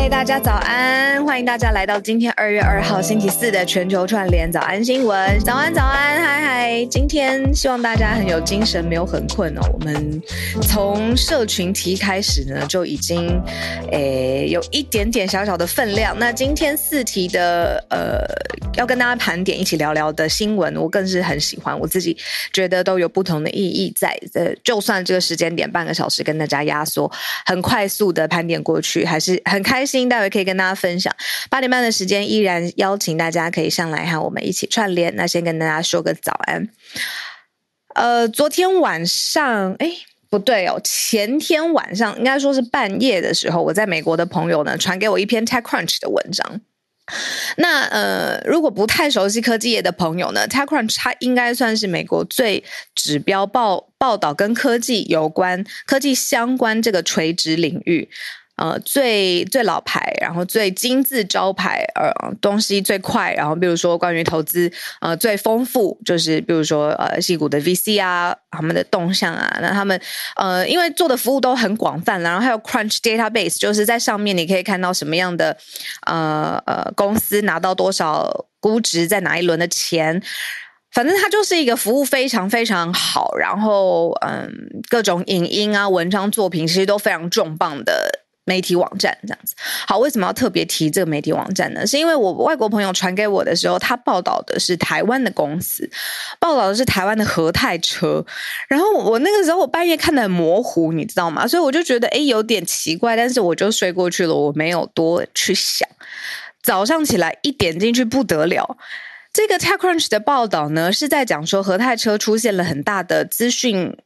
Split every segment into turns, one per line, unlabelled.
嗨，大家早安！欢迎大家来到今天二月二号星期四的全球串联早安新闻。早安，早安，嗨嗨！今天希望大家很有精神，没有很困哦。我们从社群题开始呢，就已经诶有一点点小小的分量。那今天四题的呃，要跟大家盘点，一起聊聊的新闻，我更是很喜欢。我自己觉得都有不同的意义在。呃，就算这个时间点半个小时跟大家压缩，很快速的盘点过去，还是很。开心，待会可以跟大家分享。八点半的时间，依然邀请大家可以上来和我们一起串联。那先跟大家说个早安。呃，昨天晚上，哎，不对哦，前天晚上应该说是半夜的时候，我在美国的朋友呢传给我一篇 TechCrunch 的文章。那呃，如果不太熟悉科技业的朋友呢，TechCrunch 它应该算是美国最指标报报道跟科技有关、科技相关这个垂直领域。呃，最最老牌，然后最金字招牌，呃，东西最快，然后比如说关于投资，呃，最丰富，就是比如说呃，戏股的 VC 啊，他们的动向啊，那他们呃，因为做的服务都很广泛，然后还有 Crunch Database，就是在上面你可以看到什么样的呃呃公司拿到多少估值，在哪一轮的钱，反正它就是一个服务非常非常好，然后嗯，各种影音啊、文章作品其实都非常重磅的。媒体网站这样子，好，为什么要特别提这个媒体网站呢？是因为我外国朋友传给我的时候，他报道的是台湾的公司，报道的是台湾的和泰车，然后我那个时候我半夜看的很模糊，你知道吗？所以我就觉得哎有点奇怪，但是我就睡过去了，我没有多去想。早上起来一点进去不得了，这个 TechCrunch 的报道呢是在讲说和泰车出现了很大的资讯。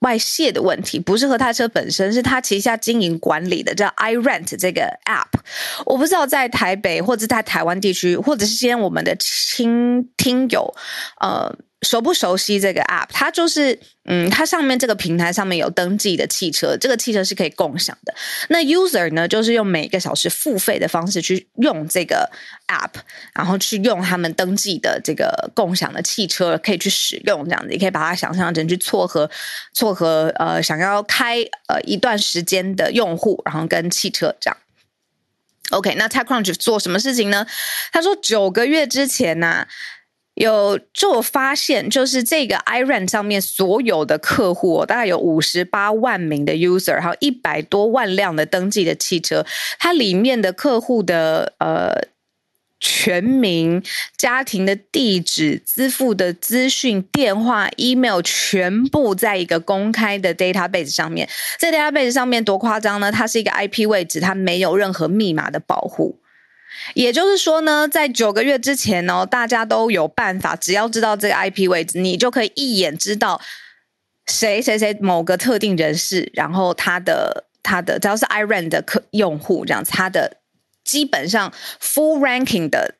外泄的问题不是和他车本身，是他旗下经营管理的叫 iRent 这个 app。我不知道在台北或者在台湾地区，或者是今天我们的亲听友，呃。熟不熟悉这个 app？它就是，嗯，它上面这个平台上面有登记的汽车，这个汽车是可以共享的。那 user 呢，就是用每个小时付费的方式去用这个 app，然后去用他们登记的这个共享的汽车，可以去使用这样子。你可以把它想象成去撮合撮合呃想要开呃一段时间的用户，然后跟汽车这样。OK，那 TechCrunch 做什么事情呢？他说九个月之前呢。有就我发现，就是这个 iRent 上面所有的客户，哦大概有五十八万名的 user，还有一百多万辆的登记的汽车，它里面的客户的呃全名、家庭的地址、支付的资讯、电话、email，全部在一个公开的 database 上面。这 database 上面多夸张呢？它是一个 IP 位置，它没有任何密码的保护。也就是说呢，在九个月之前呢，大家都有办法，只要知道这个 IP 位置，你就可以一眼知道谁谁谁某个特定人士，然后他的他的只要是 Iran 的客用户这样子，他的基本上 full ranking 的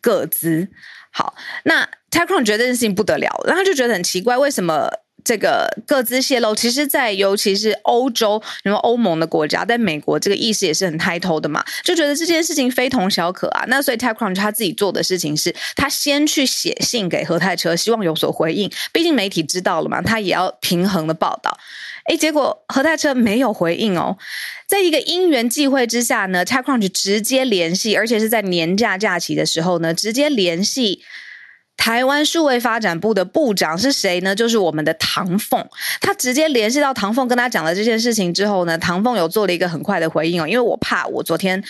个资。好，那 TechCrunch 觉得这件事情不得了，然后就觉得很奇怪，为什么这个各自泄露，其实，在尤其是欧洲，什么欧盟的国家，在美国这个意识也是很抬头的嘛，就觉得这件事情非同小可啊。那所以 TechCrunch 他自己做的事情是，他先去写信给何泰车，希望有所回应。毕竟媒体知道了嘛，他也要平衡的报道。诶，结果何泰车没有回应哦。在一个因缘际会之下呢，TechCrunch 直接联系，而且是在年假假期的时候呢，直接联系。台湾数位发展部的部长是谁呢？就是我们的唐凤。他直接联系到唐凤，跟他讲了这件事情之后呢，唐凤有做了一个很快的回应哦。因为我怕我昨天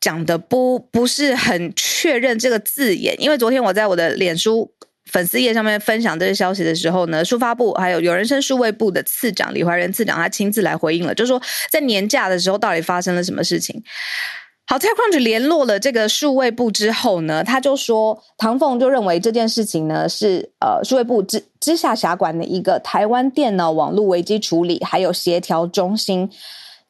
讲的不不是很确认这个字眼，因为昨天我在我的脸书粉丝页上面分享这个消息的时候呢，数发部还有有人称数位部的次长李怀仁次长，他亲自来回应了，就说在年假的时候到底发生了什么事情。好，TechCrunch 联络了这个数位部之后呢，他就说唐凤就认为这件事情呢是呃数位部之之下辖管的一个台湾电脑网络危机处理还有协调中心，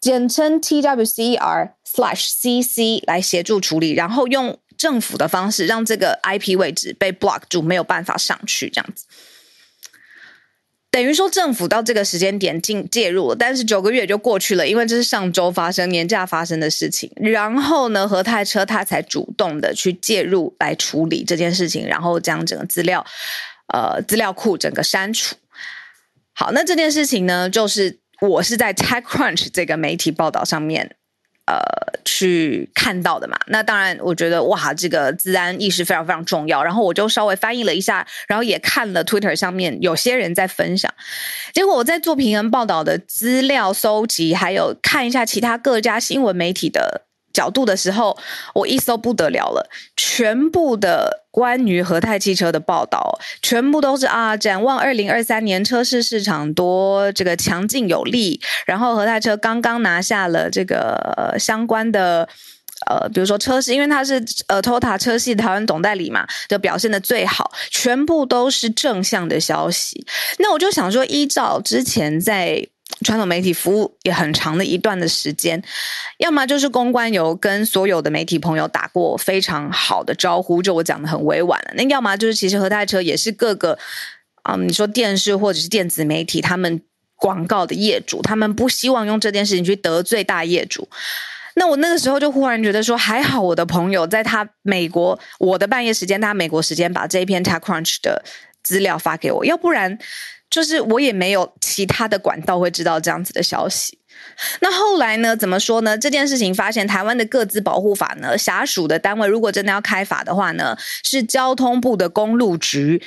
简称 TWC R slash CC 来协助处理，然后用政府的方式让这个 IP 位置被 block 住，没有办法上去这样子。等于说政府到这个时间点进介入了，但是九个月就过去了，因为这是上周发生年假发生的事情。然后呢，和泰车他才主动的去介入来处理这件事情，然后将整个资料呃资料库整个删除。好，那这件事情呢，就是我是在 TechCrunch 这个媒体报道上面。呃，去看到的嘛？那当然，我觉得哇，这个治安意识非常非常重要。然后我就稍微翻译了一下，然后也看了 Twitter 上面有些人在分享。结果我在做平衡报道的资料搜集，还有看一下其他各家新闻媒体的。角度的时候，我一搜不得了了，全部的关于和泰汽车的报道，全部都是啊，展望二零二三年车市市场多这个强劲有力，然后和泰车刚刚拿下了这个相关的呃，比如说车市，因为它是呃 Toyota 车系台湾总代理嘛，就表现的最好，全部都是正向的消息。那我就想说，依照之前在。传统媒体服务也很长的一段的时间，要么就是公关有跟所有的媒体朋友打过非常好的招呼，就我讲的很委婉了。那要么就是其实和泰车也是各个啊，你说电视或者是电子媒体他们广告的业主，他们不希望用这件事情去得罪大业主。那我那个时候就忽然觉得说，还好我的朋友在他美国我的半夜时间，他美国时间把这一篇 TechCrunch 的资料发给我，要不然。就是我也没有其他的管道会知道这样子的消息。那后来呢？怎么说呢？这件事情发现台湾的各自保护法呢，辖属的单位如果真的要开法的话呢，是交通部的公路局。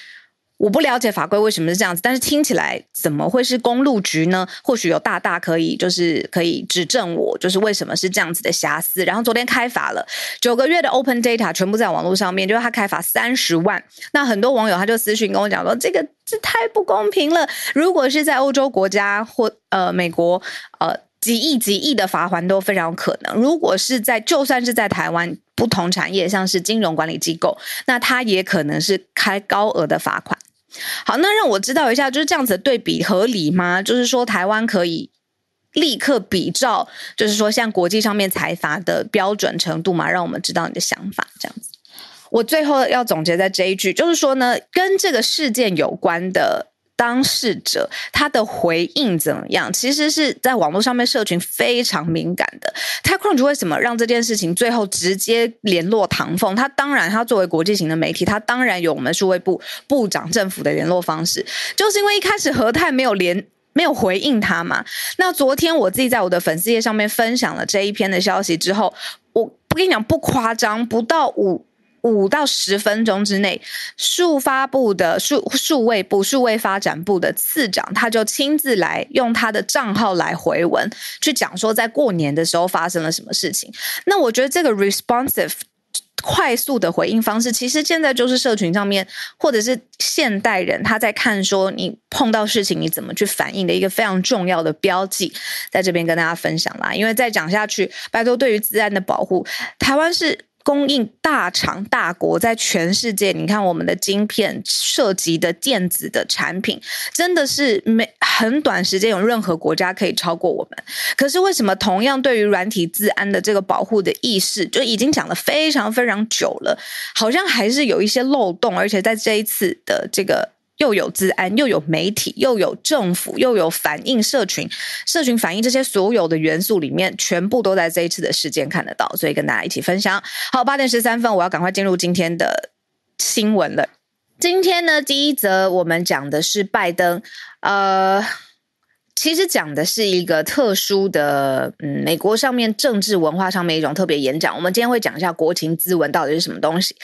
我不了解法规为什么是这样子，但是听起来怎么会是公路局呢？或许有大大可以就是可以指正我，就是为什么是这样子的瑕疵。然后昨天开罚了九个月的 Open Data 全部在网络上面，就是他开罚三十万。那很多网友他就私讯跟我讲说，这个这太不公平了。如果是在欧洲国家或呃美国，呃几亿几亿的罚款都非常有可能。如果是在就算是在台湾不同产业，像是金融管理机构，那他也可能是开高额的罚款。好，那让我知道一下，就是这样子的对比合理吗？就是说，台湾可以立刻比照，就是说，像国际上面财阀的标准程度吗？让我们知道你的想法，这样子。我最后要总结在这一句，就是说呢，跟这个事件有关的。当事者他的回应怎么样？其实是在网络上面社群非常敏感的。TechCrunch 为什么让这件事情最后直接联络唐凤？他当然，他作为国际型的媒体，他当然有我们数位部部长政府的联络方式。就是因为一开始和泰没有联没有回应他嘛。那昨天我自己在我的粉丝页上面分享了这一篇的消息之后，我不跟你讲不夸张，不到五。五到十分钟之内，数发部的数数位部数位发展部的次长，他就亲自来用他的账号来回文，去讲说在过年的时候发生了什么事情。那我觉得这个 responsive 快速的回应方式，其实现在就是社群上面或者是现代人他在看说你碰到事情你怎么去反应的一个非常重要的标记，在这边跟大家分享啦。因为再讲下去，拜托对于自然的保护，台湾是。供应大厂大国在全世界，你看我们的晶片涉及的电子的产品，真的是没很短时间有任何国家可以超过我们。可是为什么同样对于软体自安的这个保护的意识，就已经讲了非常非常久了，好像还是有一些漏洞，而且在这一次的这个。又有治安，又有媒体，又有政府，又有反应社群，社群反应这些所有的元素里面，全部都在这一次的事件看得到，所以跟大家一起分享。好，八点十三分，我要赶快进入今天的新闻了。今天呢，第一则我们讲的是拜登，呃。其实讲的是一个特殊的，嗯，美国上面政治文化上面一种特别演讲。我们今天会讲一下国情咨文到底是什么东西，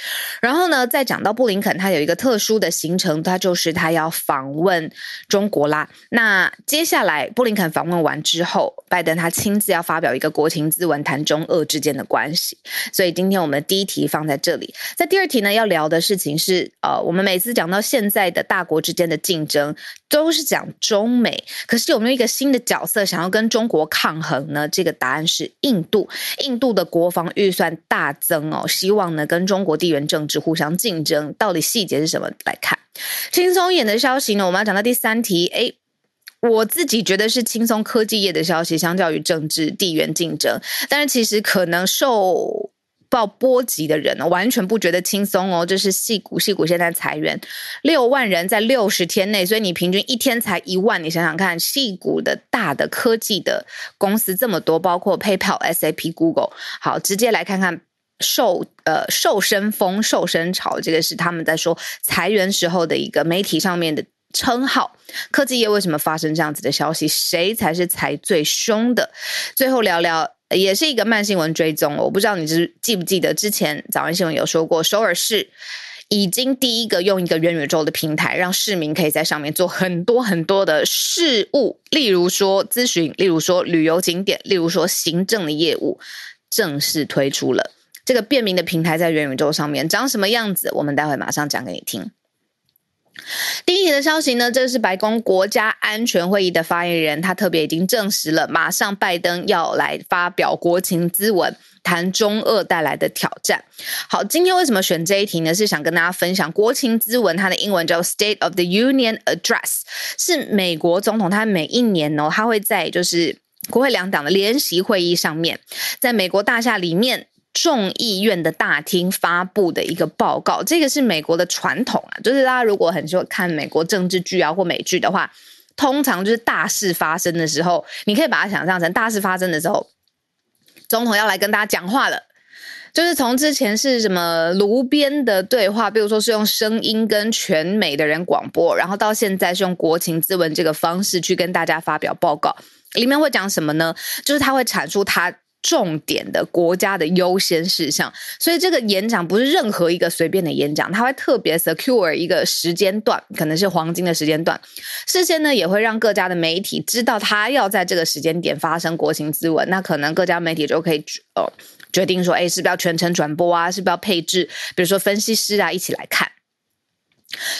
然后呢，再讲到布林肯，他有一个特殊的行程，他就是他要访问中国啦。那接下来布林肯访问完之后，拜登他亲自要发表一个国情咨文，谈中俄之间的关系。所以今天我们第一题放在这里，在第二题呢要聊的事情是，呃，我们每次讲到现在的大国之间的竞争，都是讲中美，可是有。有一个新的角色想要跟中国抗衡呢？这个答案是印度。印度的国防预算大增哦，希望呢跟中国地缘政治互相竞争。到底细节是什么？来看轻松一点的消息呢？我们要讲到第三题。哎，我自己觉得是轻松科技业的消息，相较于政治地缘竞争，但是其实可能受。到波及的人呢，完全不觉得轻松哦。这是戏股，戏股现在裁员六万人，在六十天内，所以你平均一天才一万，你想想看，戏股的大的科技的公司这么多，包括 PayPal、SAP、Google。好，直接来看看瘦呃瘦身风、瘦身潮，这个是他们在说裁员时候的一个媒体上面的称号。科技业为什么发生这样子的消息？谁才是裁最凶的？最后聊聊。也是一个慢新闻追踪，我不知道你是记不记得之前早安新闻有说过，首尔市已经第一个用一个元宇宙的平台，让市民可以在上面做很多很多的事务，例如说咨询，例如说旅游景点，例如说行政的业务，正式推出了这个便民的平台，在元宇宙上面长什么样子，我们待会马上讲给你听。第一题的消息呢，这是白宫国家安全会议的发言人，他特别已经证实了，马上拜登要来发表国情咨文，谈中俄带来的挑战。好，今天为什么选这一题呢？是想跟大家分享国情咨文，它的英文叫 State of the Union Address，是美国总统他每一年呢，他会在就是国会两党的联席会议上面，在美国大厦里面。众议院的大厅发布的一个报告，这个是美国的传统啊，就是大家如果很喜欢看美国政治剧啊或美剧的话，通常就是大事发生的时候，你可以把它想象成大事发生的时候，总统要来跟大家讲话了，就是从之前是什么炉边的对话，比如说是用声音跟全美的人广播，然后到现在是用国情咨文这个方式去跟大家发表报告，里面会讲什么呢？就是他会阐述他。重点的国家的优先事项，所以这个演讲不是任何一个随便的演讲，他会特别 secure 一个时间段，可能是黄金的时间段，事先呢也会让各家的媒体知道他要在这个时间点发生国情咨文，那可能各家媒体就可以呃决定说，哎，是不是要全程转播啊？是不是要配置，比如说分析师啊一起来看？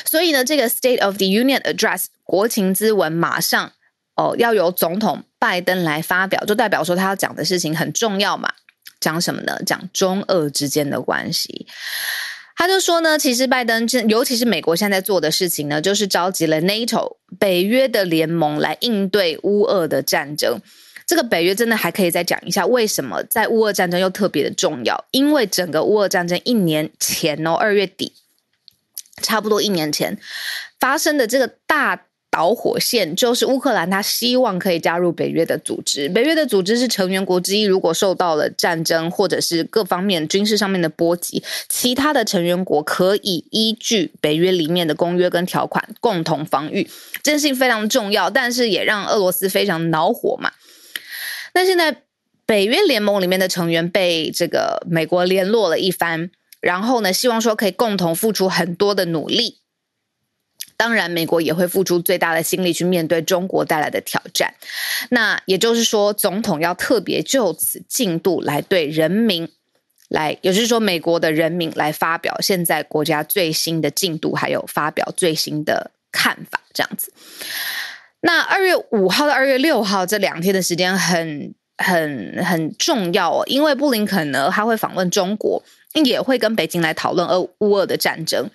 所以呢，这个 State of the Union Address 国情咨文马上。哦，要由总统拜登来发表，就代表说他要讲的事情很重要嘛？讲什么呢？讲中俄之间的关系。他就说呢，其实拜登，尤其是美国现在做的事情呢，就是召集了 NATO 北约的联盟来应对乌俄的战争。这个北约真的还可以再讲一下，为什么在乌俄战争又特别的重要？因为整个乌俄战争一年前哦，二月底，差不多一年前发生的这个大。导火线就是乌克兰，他希望可以加入北约的组织。北约的组织是成员国之一，如果受到了战争或者是各方面军事上面的波及，其他的成员国可以依据北约里面的公约跟条款共同防御，这件事情非常重要。但是也让俄罗斯非常恼火嘛。那现在北约联盟里面的成员被这个美国联络了一番，然后呢，希望说可以共同付出很多的努力。当然，美国也会付出最大的心力去面对中国带来的挑战。那也就是说，总统要特别就此进度来对人民来，也就是说，美国的人民来发表现在国家最新的进度，还有发表最新的看法，这样子。那二月五号到二月六号这两天的时间很很很重要哦，因为布林肯呢，他会访问中国，也会跟北京来讨论俄乌俄的战争，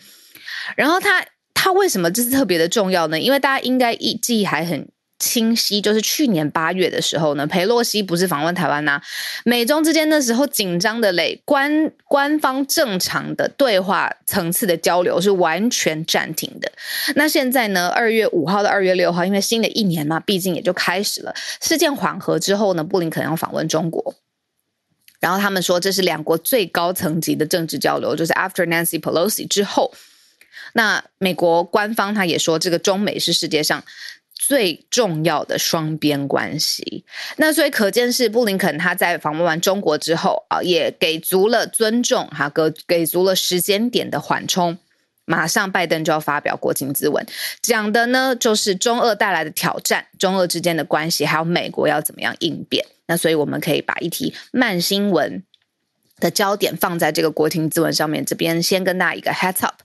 然后他。他为什么这是特别的重要呢？因为大家应该一记忆还很清晰，就是去年八月的时候呢，裴洛西不是访问台湾呐，美中之间那时候紧张的嘞，官官方正常的对话层次的交流是完全暂停的。那现在呢，二月五号到二月六号，因为新的一年嘛，毕竟也就开始了，事件缓和之后呢，布林肯要访问中国。然后他们说，这是两国最高层级的政治交流，就是 After Nancy Pelosi 之后，那美国官方他也说，这个中美是世界上最重要的双边关系。那所以可见是布林肯他在访问完中国之后啊，也给足了尊重，哈，给给足了时间点的缓冲。马上拜登就要发表国情咨文，讲的呢就是中俄带来的挑战，中俄之间的关系，还有美国要怎么样应变。那所以我们可以把一题慢新闻的焦点放在这个国情咨文上面。这边先跟大家一个 heads up。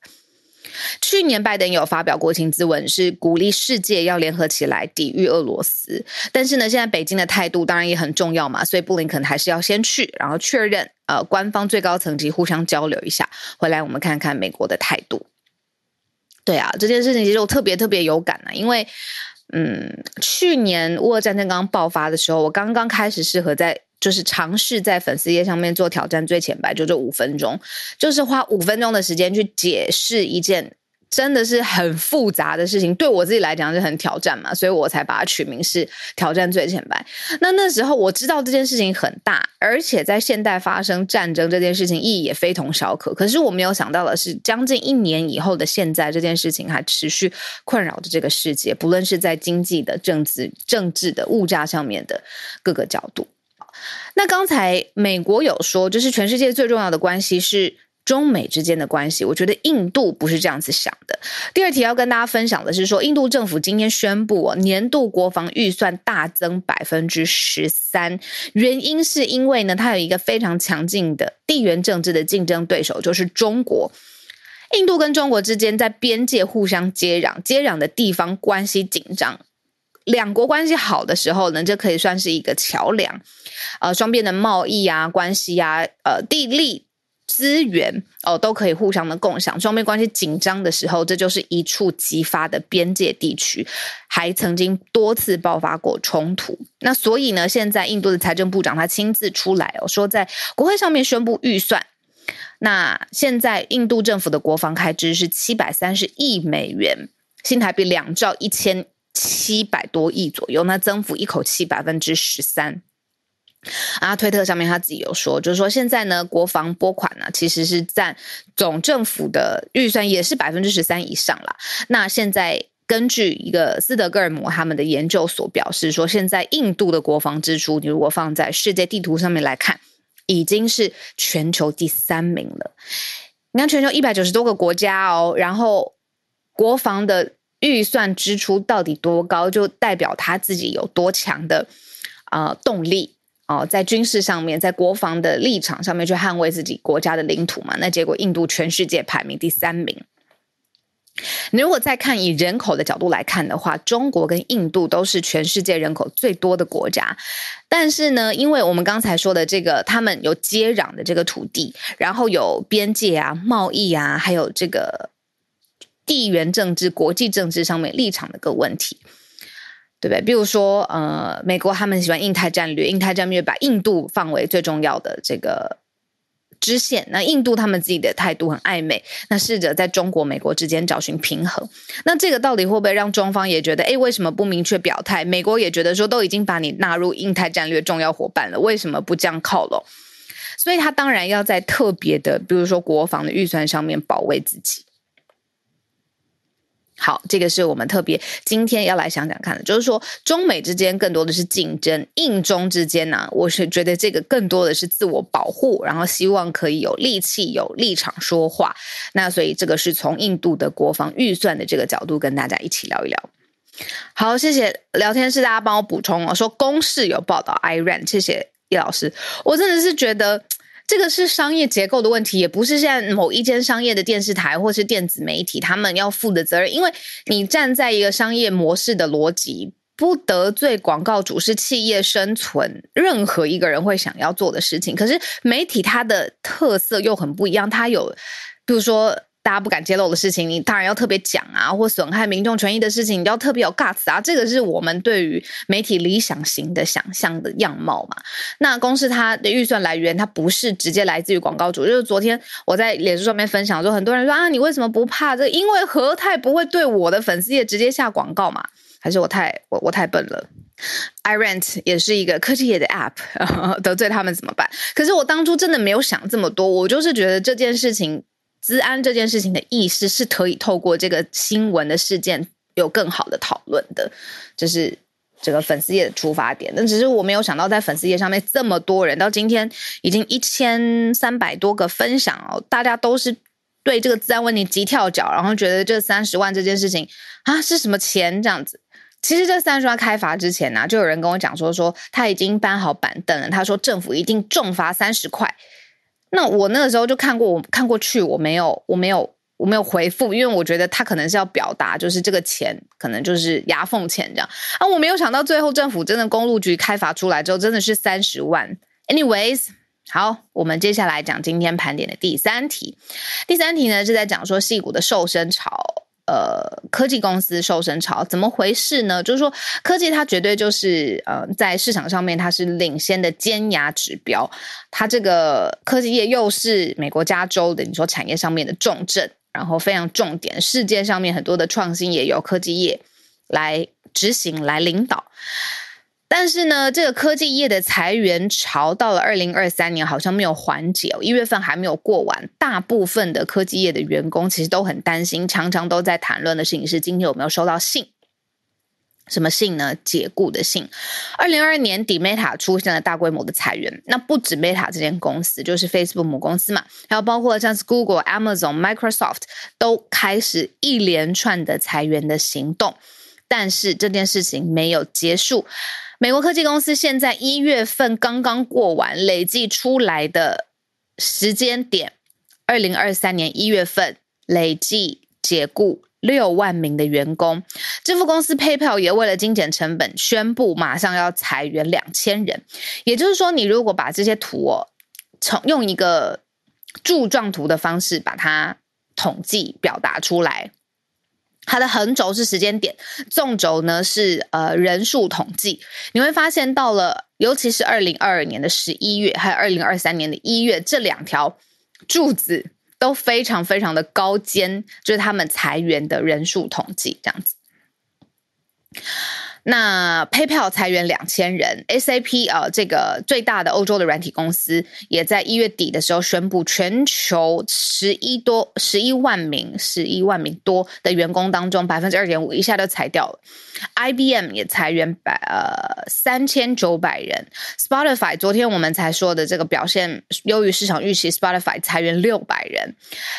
去年拜登有发表国情咨文，是鼓励世界要联合起来抵御俄罗斯。但是呢，现在北京的态度当然也很重要嘛，所以布林肯还是要先去，然后确认呃官方最高层级互相交流一下，回来我们看看美国的态度。对啊，这件事情其实我特别特别有感啊，因为。嗯，去年乌俄战争刚刚爆发的时候，我刚刚开始适合在就是尝试在粉丝页上面做挑战最前白，就这五分钟，就是花五分钟的时间去解释一件。真的是很复杂的事情，对我自己来讲是很挑战嘛，所以我才把它取名是挑战最前白。那那时候我知道这件事情很大，而且在现代发生战争这件事情意义也非同小可。可是我没有想到的是，将近一年以后的现在，这件事情还持续困扰着这个世界，不论是在经济的、政治、政治的、物价上面的各个角度。那刚才美国有说，就是全世界最重要的关系是。中美之间的关系，我觉得印度不是这样子想的。第二题要跟大家分享的是说，印度政府今天宣布哦，年度国防预算大增百分之十三，原因是因为呢，它有一个非常强劲的地缘政治的竞争对手，就是中国。印度跟中国之间在边界互相接壤，接壤的地方关系紧张，两国关系好的时候呢，这可以算是一个桥梁，呃，双边的贸易啊，关系啊，呃，地利。资源哦都可以互相的共享，双边关系紧张的时候，这就是一触即发的边界地区，还曾经多次爆发过冲突。那所以呢，现在印度的财政部长他亲自出来哦，说在国会上面宣布预算。那现在印度政府的国防开支是七百三十亿美元，新台币两兆一千七百多亿左右，那增幅一口气百分之十三。啊，推特上面他自己有说，就是说现在呢，国防拨款呢其实是占总政府的预算也是百分之十三以上了。那现在根据一个斯德哥尔摩他们的研究所表示说，现在印度的国防支出，你如果放在世界地图上面来看，已经是全球第三名了。你看全球一百九十多个国家哦，然后国防的预算支出到底多高，就代表他自己有多强的啊动力。哦，在军事上面，在国防的立场上面去捍卫自己国家的领土嘛？那结果印度全世界排名第三名。你如果再看以人口的角度来看的话，中国跟印度都是全世界人口最多的国家。但是呢，因为我们刚才说的这个，他们有接壤的这个土地，然后有边界啊、贸易啊，还有这个地缘政治、国际政治上面立场的个问题。对不对？比如说，呃，美国他们喜欢印太战略，印太战略把印度放为最重要的这个支线。那印度他们自己的态度很暧昧，那试着在中国、美国之间找寻平衡。那这个到底会不会让中方也觉得，哎，为什么不明确表态？美国也觉得说，都已经把你纳入印太战略重要伙伴了，为什么不这样靠拢？所以他当然要在特别的，比如说国防的预算上面保卫自己。好，这个是我们特别今天要来想想看的，就是说中美之间更多的是竞争，印中之间呢，我是觉得这个更多的是自我保护，然后希望可以有力气、有立场说话。那所以这个是从印度的国防预算的这个角度跟大家一起聊一聊。好，谢谢聊天室大家帮我补充哦，说公事有报道 Iran，谢谢叶老师，我真的是觉得。这个是商业结构的问题，也不是现在某一间商业的电视台或是电子媒体他们要负的责任。因为你站在一个商业模式的逻辑，不得罪广告主是企业生存任何一个人会想要做的事情。可是媒体它的特色又很不一样，它有，比如说大家不敢揭露的事情，你当然要特别讲啊，或损害民众权益的事情，你要特别有 guts 啊。这个是我们对于媒体理想型的想象的样貌嘛。那公司它的预算来源，它不是直接来自于广告主。就是昨天我在脸书上面分享说，很多人说啊，你为什么不怕这？因为和泰不会对我的粉丝页直接下广告嘛？还是我太我我太笨了？iRent 也是一个科技业的 app，得罪他们怎么办？可是我当初真的没有想这么多，我就是觉得这件事情。资安这件事情的意思是可以透过这个新闻的事件有更好的讨论的，就是这个粉丝页的出发点。那只是我没有想到，在粉丝页上面这么多人，到今天已经一千三百多个分享哦，大家都是对这个治安问题急跳脚，然后觉得这三十万这件事情啊是什么钱这样子。其实这三十万开罚之前呢，就有人跟我讲说，说他已经搬好板凳了，他说政府一定重罚三十块。那我那个时候就看过，我看过去，我没有，我没有，我没有回复，因为我觉得他可能是要表达，就是这个钱可能就是牙缝钱这样啊。我没有想到最后政府真的公路局开发出来之后，真的是三十万。Anyways，好，我们接下来讲今天盘点的第三题。第三题呢是在讲说戏骨的瘦身潮。呃，科技公司瘦身潮怎么回事呢？就是说，科技它绝对就是呃，在市场上面它是领先的尖牙指标。它这个科技业又是美国加州的，你说产业上面的重镇，然后非常重点，世界上面很多的创新也由科技业来执行来领导。但是呢，这个科技业的裁员潮到了二零二三年好像没有缓解，一月份还没有过完。大部分的科技业的员工其实都很担心，常常都在谈论的事情是今天有没有收到信？什么信呢？解雇的信。二零二二年底，Meta 出现了大规模的裁员，那不止 Meta 这间公司，就是 Facebook 母公司嘛，还有包括像是 Google、Amazon、Microsoft 都开始一连串的裁员的行动。但是这件事情没有结束。美国科技公司现在一月份刚刚过完，累计出来的时间点，二零二三年一月份累计解雇六万名的员工。支付公司 PayPal 也为了精简成本，宣布马上要裁员两千人。也就是说，你如果把这些图哦，从用一个柱状图的方式把它统计表达出来。它的横轴是时间点，纵轴呢是呃人数统计。你会发现，到了尤其是二零二二年的十一月，还有二零二三年的一月，这两条柱子都非常非常的高尖，就是他们裁员的人数统计这样子。那 PayPal 裁员两千人，SAP 啊，这个最大的欧洲的软体公司，也在一月底的时候宣布，全球十一多十一万名十一万名多的员工当中，百分之二点五一下就裁掉了。IBM 也裁员百呃三千九百人，Spotify 昨天我们才说的这个表现优于市场预期，Spotify 裁员六百人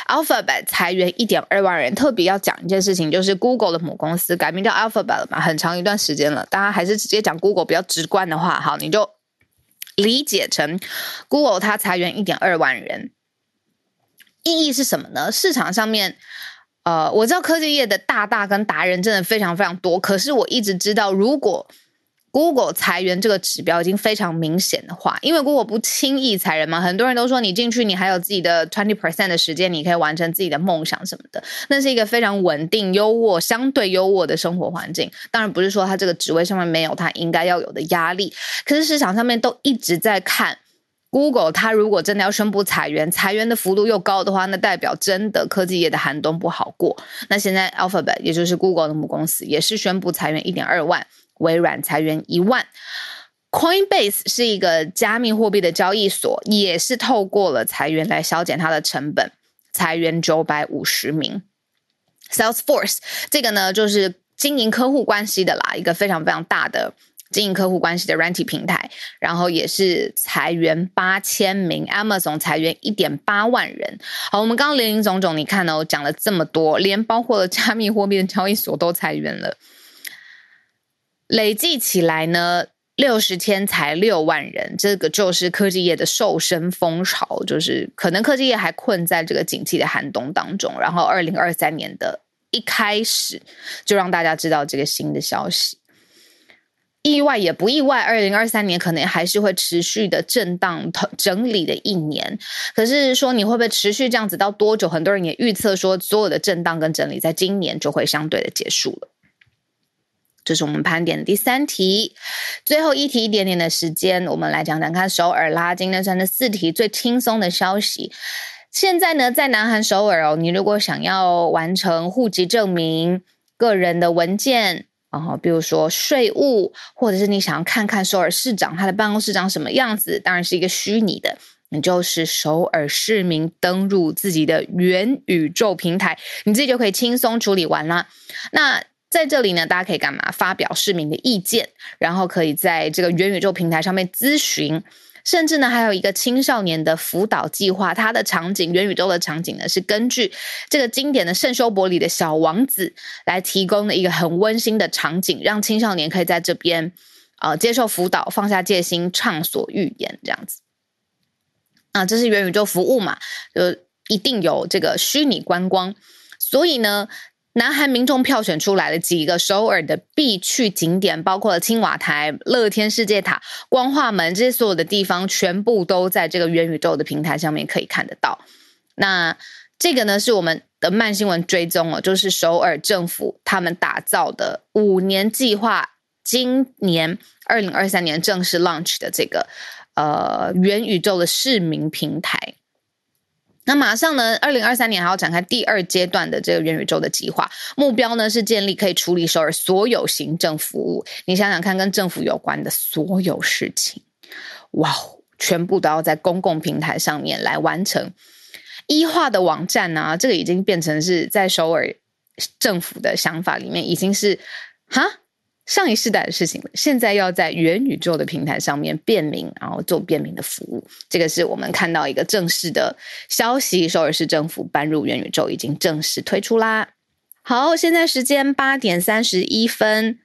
，Alphabet 裁员一点二万人。特别要讲一件事情，就是 Google 的母公司改名叫 Alphabet 了嘛，很长一段时。间了，大家还是直接讲 Google 比较直观的话，好，你就理解成 Google 它裁员一点二万人，意义是什么呢？市场上面，呃，我知道科技业的大大跟达人真的非常非常多，可是我一直知道，如果 Google 裁员这个指标已经非常明显的话，因为 Google 不轻易裁人嘛，很多人都说你进去，你还有自己的 twenty percent 的时间，你可以完成自己的梦想什么的，那是一个非常稳定、优渥、相对优渥的生活环境。当然不是说它这个职位上面没有它应该要有的压力，可是市场上面都一直在看 Google，它如果真的要宣布裁员，裁员的幅度又高的话，那代表真的科技业的寒冬不好过。那现在 Alphabet 也就是 Google 的母公司也是宣布裁员一点二万。微软裁员一万，Coinbase 是一个加密货币的交易所，也是透过了裁员来削减它的成本，裁员九百五十名。Salesforce 这个呢，就是经营客户关系的啦，一个非常非常大的经营客户关系的软体平台，然后也是裁员八千名。Amazon 裁员一点八万人。好，我们刚刚林林总总，你看呢？我讲了这么多，连包括了加密货币的交易所都裁员了。累计起来呢，六十天才六万人，这个就是科技业的瘦身风潮，就是可能科技业还困在这个景气的寒冬当中。然后，二零二三年的一开始就让大家知道这个新的消息。意外也不意外，二零二三年可能还是会持续的震荡整理的一年。可是说你会不会持续这样子到多久？很多人也预测说，所有的震荡跟整理在今年就会相对的结束了。这是我们盘点的第三题，最后一题一点点的时间，我们来讲讲看首尔啦。今天算是四题最轻松的消息。现在呢，在南韩首尔哦，你如果想要完成户籍证明、个人的文件，然后比如说税务，或者是你想要看看首尔市长他的办公室长什么样子，当然是一个虚拟的，你就是首尔市民登入自己的元宇宙平台，你自己就可以轻松处理完了。那在这里呢，大家可以干嘛？发表市民的意见，然后可以在这个元宇宙平台上面咨询，甚至呢，还有一个青少年的辅导计划。它的场景，元宇宙的场景呢，是根据这个经典的圣修伯里的小王子来提供的一个很温馨的场景，让青少年可以在这边呃接受辅导，放下戒心，畅所欲言这样子。啊，这是元宇宙服务嘛？就一定有这个虚拟观光，所以呢。南韩民众票选出来的几个首尔的必去景点，包括了青瓦台、乐天世界塔、光化门这些所有的地方，全部都在这个元宇宙的平台上面可以看得到。那这个呢，是我们的慢新闻追踪哦，就是首尔政府他们打造的五年计划，今年二零二三年正式 launch 的这个呃元宇宙的市民平台。那马上呢，二零二三年还要展开第二阶段的这个元宇宙的计划，目标呢是建立可以处理首尔所有行政服务。你想想看，跟政府有关的所有事情，哇，全部都要在公共平台上面来完成。一化的网站呢，这个已经变成是在首尔政府的想法里面，已经是哈。上一世代的事情，现在要在元宇宙的平台上面便民，然后做便民的服务。这个是我们看到一个正式的消息，首尔市政府搬入元宇宙已经正式推出啦。好，现在时间八点三十一分。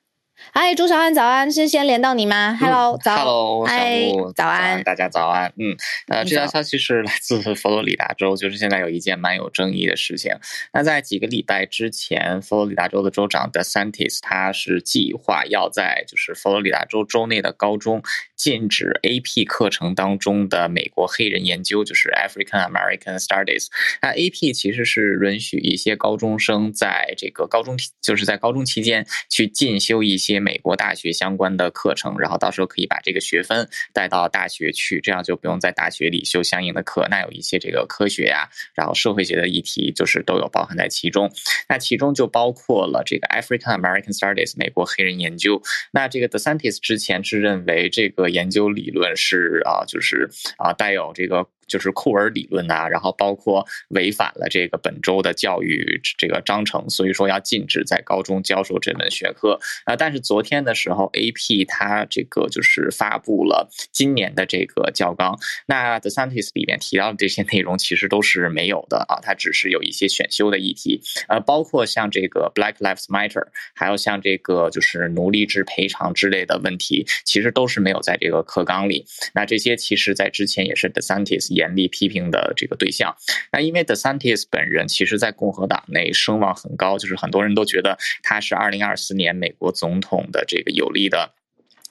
嗨，朱小安，早安，是先连到你吗？Hello，早
，Hello，
嗨，早安，
大家早安。嗯，呃，这条消息是来自佛罗里达州，就是现在有一件蛮有争议的事情。那在几个礼拜之前，佛罗里达州的州长 DeSantis 他是计划要在就是佛罗里达州州内的高中禁止 AP 课程当中的美国黑人研究，就是 African American Studies。那 AP 其实是允许一些高中生在这个高中就是在高中期间去进修一些。美国大学相关的课程，然后到时候可以把这个学分带到大学去，这样就不用在大学里修相应的课。那有一些这个科学呀，然后社会学的议题，就是都有包含在其中。那其中就包括了这个 African American Studies 美国黑人研究。那这个 Thecentis 之前是认为这个研究理论是啊，就是啊带有这个。就是库尔理论呐，然后包括违反了这个本周的教育这个章程，所以说要禁止在高中教授这门学科啊。但是昨天的时候，AP 它这个就是发布了今年的这个教纲，那 The Scientist 里面提到的这些内容其实都是没有的啊，它只是有一些选修的议题，呃，包括像这个 Black Lives Matter，还有像这个就是奴隶制赔偿之类的问题，其实都是没有在这个课纲里。那这些其实在之前也是 The Scientist。严厉批评的这个对象，那因为 DeSantis 本人其实在共和党内声望很高，就是很多人都觉得他是二零二四年美国总统的这个有力的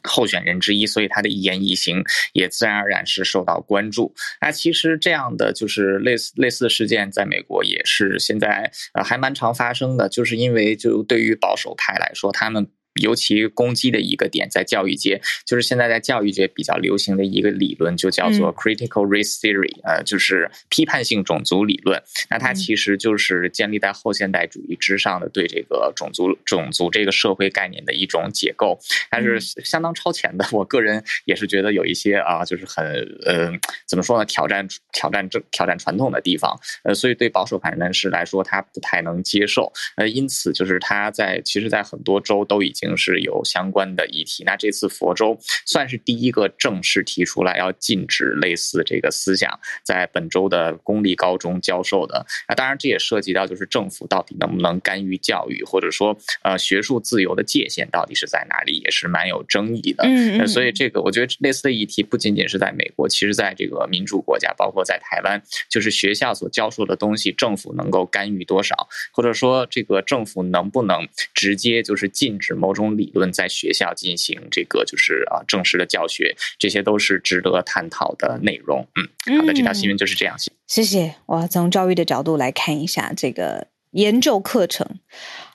候选人之一，所以他的一言一行也自然而然是受到关注。那其实这样的就是类似类似的事件，在美国也是现在呃还蛮常发生的，就是因为就对于保守派来说，他们。尤其攻击的一个点在教育界，就是现在在教育界比较流行的一个理论，就叫做 critical race theory，呃，就是批判性种族理论。那它其实就是建立在后现代主义之上的对这个种族种族这个社会概念的一种解构，它是相当超前的。我个人也是觉得有一些啊，就是很呃，怎么说呢，挑战挑战这挑战传统的地方。呃，所以对保守派人士来说，他不太能接受。呃，因此就是他在其实，在很多州都已经。是有相关的议题，那这次佛州算是第一个正式提出来要禁止类似这个思想在本州的公立高中教授的。那当然，这也涉及到就是政府到底能不能干预教育，或者说呃学术自由的界限到底是在哪里，也是蛮有争议的。嗯，所以这个我觉得类似的议题不仅仅是在美国，其实在这个民主国家，包括在台湾，就是学校所教授的东西，政府能够干预多少，或者说这个政府能不能直接就是禁止某。某种理论在学校进行这个就是啊正式的教学，这些都是值得探讨的内容。嗯，好的，这条新闻就是这样。
谢谢，我从教育的角度来看一下这个研究课程。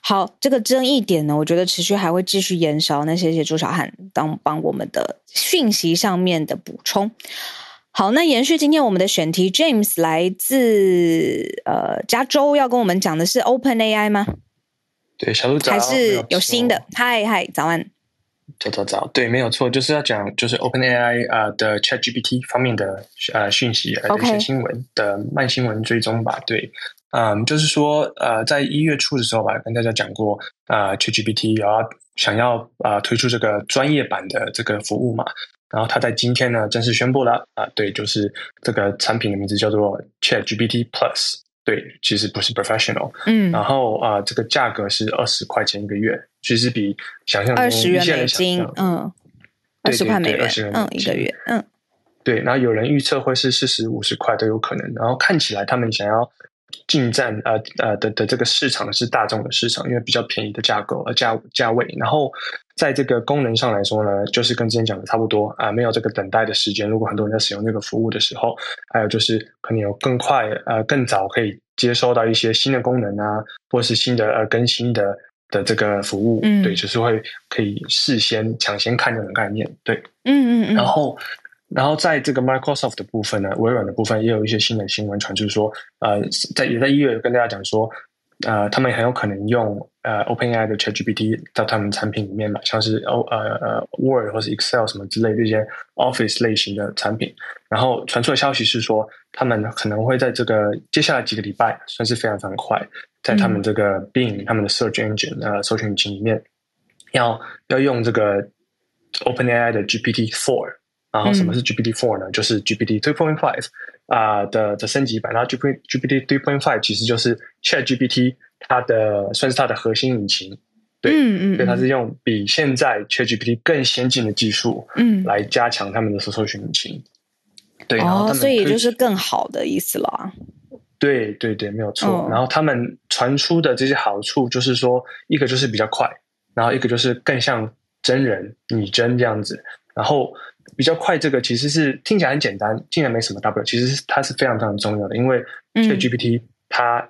好，这个争议点呢，我觉得持续还会继续延烧。那谢谢朱小汉当帮我们的讯息上面的补充。好，那延续今天我们的选题，James 来自呃加州，要跟我们讲的是 Open AI 吗？
对，小鹿早，
还是有新的？嗨嗨，早安。
早早早，对，没有错，就是要讲就是 Open AI 啊的 Chat GPT 方面的呃讯息的一些新闻的慢新闻追踪吧。对，嗯，就是说呃，在一月初的时候吧，跟大家讲过啊，Chat GPT 要想要啊推出这个专业版的这个服务嘛，然后他在今天呢正式宣布了啊，对，就是这个产品的名字叫做 Chat GPT Plus。对，其实不是 professional，
嗯，
然后啊，这个价格是二十块钱一个月，其实比想象中
二十元美金，嗯，二十块美元，嗯，一个月，嗯，
对，然后有人预测会是四十五十块都有可能，然后看起来他们想要进占呃呃的的这个市场是大众的市场，因为比较便宜的价格呃价价位，然后。在这个功能上来说呢，就是跟之前讲的差不多啊，没有这个等待的时间。如果很多人在使用这个服务的时候，还有就是可能有更快呃更早可以接收到一些新的功能啊，或是新的呃更新的的这个服务，对，就是会可以事先抢先看这种概念，对，
嗯嗯嗯。
然后，然后在这个 Microsoft 的部分呢，微软的部分也有一些新的新闻传出说，呃，在也在一月跟大家讲说。呃，他们很有可能用呃 OpenAI 的 ChatGPT 到他们产品里面嘛，像是 O 呃呃 Word 或是 Excel 什么之类这些 Office 类型的产品。然后传出的消息是说，他们可能会在这个接下来几个礼拜，算是非常非常快，在他们这个 Bing 他们的 Search Engine 呃搜索引擎里面，要要用这个 OpenAI 的 GPT Four。然后什么是 GPT Four 呢？就是 GPT Three Point Five。啊的的升级版，然后 GPT GPT three point five 其实就是 Chat GPT 它的算是它的核心引擎，对，
嗯嗯，
所以它是用比现在 Chat GPT 更先进的技术，
嗯，
来加强他们的搜索引擎，对，
哦，所以就是更好的意思了，
对对对，没有错。然后他们传出的这些好处就是说，一个就是比较快，然后一个就是更像真人拟真这样子，然后。比较快，这个其实是听起来很简单，听起来没什么大不了。其实它是非常非常重要的，因为 ChatGPT 它